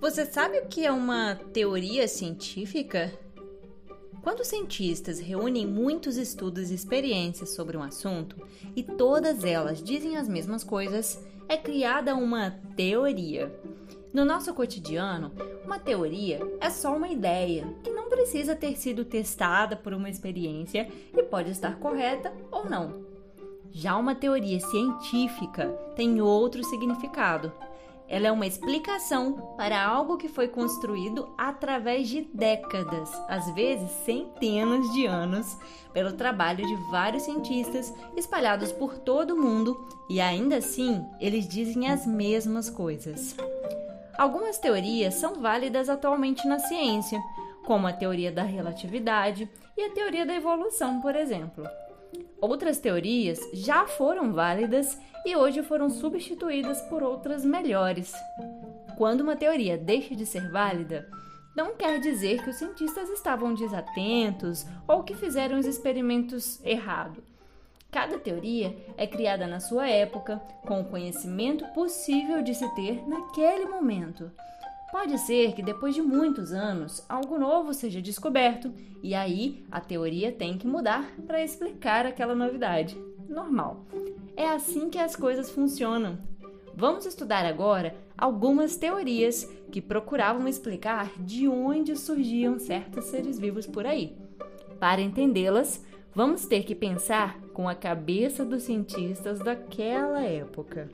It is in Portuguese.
Você sabe o que é uma teoria científica? Quando cientistas reúnem muitos estudos e experiências sobre um assunto e todas elas dizem as mesmas coisas, é criada uma teoria. No nosso cotidiano, uma teoria é só uma ideia que não precisa ter sido testada por uma experiência e pode estar correta ou não. Já uma teoria científica tem outro significado ela é uma explicação para algo que foi construído através de décadas, às vezes centenas de anos, pelo trabalho de vários cientistas espalhados por todo o mundo e ainda assim eles dizem as mesmas coisas. Algumas teorias são válidas atualmente na ciência, como a teoria da relatividade e a teoria da evolução, por exemplo. Outras teorias já foram válidas e hoje foram substituídas por outras melhores. Quando uma teoria deixa de ser válida, não quer dizer que os cientistas estavam desatentos ou que fizeram os experimentos errado. Cada teoria é criada na sua época, com o conhecimento possível de se ter naquele momento. Pode ser que depois de muitos anos algo novo seja descoberto e aí a teoria tem que mudar para explicar aquela novidade. Normal. É assim que as coisas funcionam. Vamos estudar agora algumas teorias que procuravam explicar de onde surgiam certos seres vivos por aí. Para entendê-las, vamos ter que pensar com a cabeça dos cientistas daquela época.